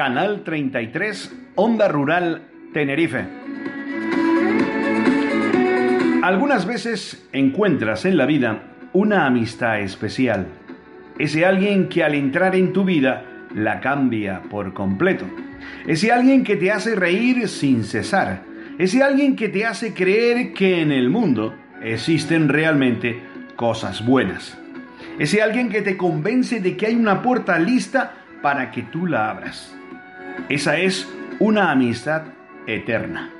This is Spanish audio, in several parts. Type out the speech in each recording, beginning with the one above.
Canal 33, Onda Rural, Tenerife. Algunas veces encuentras en la vida una amistad especial. Ese alguien que al entrar en tu vida la cambia por completo. Ese alguien que te hace reír sin cesar. Ese alguien que te hace creer que en el mundo existen realmente cosas buenas. Ese alguien que te convence de que hay una puerta lista para que tú la abras. Esa es una amistad eterna.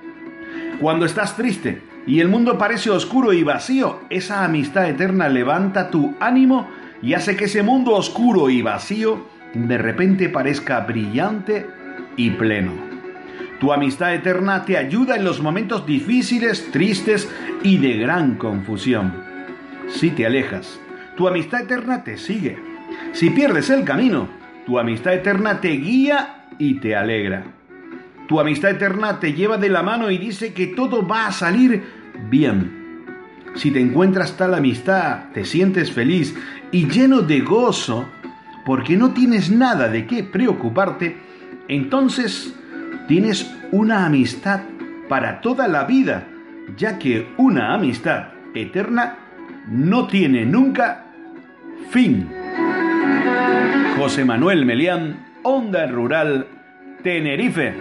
Cuando estás triste y el mundo parece oscuro y vacío, esa amistad eterna levanta tu ánimo y hace que ese mundo oscuro y vacío de repente parezca brillante y pleno. Tu amistad eterna te ayuda en los momentos difíciles, tristes y de gran confusión. Si te alejas, tu amistad eterna te sigue. Si pierdes el camino, tu amistad eterna te guía y te alegra. Tu amistad eterna te lleva de la mano y dice que todo va a salir bien. Si te encuentras tal amistad, te sientes feliz y lleno de gozo, porque no tienes nada de qué preocuparte, entonces tienes una amistad para toda la vida, ya que una amistad eterna no tiene nunca fin. José Manuel Melián, Onda Rural, Tenerife.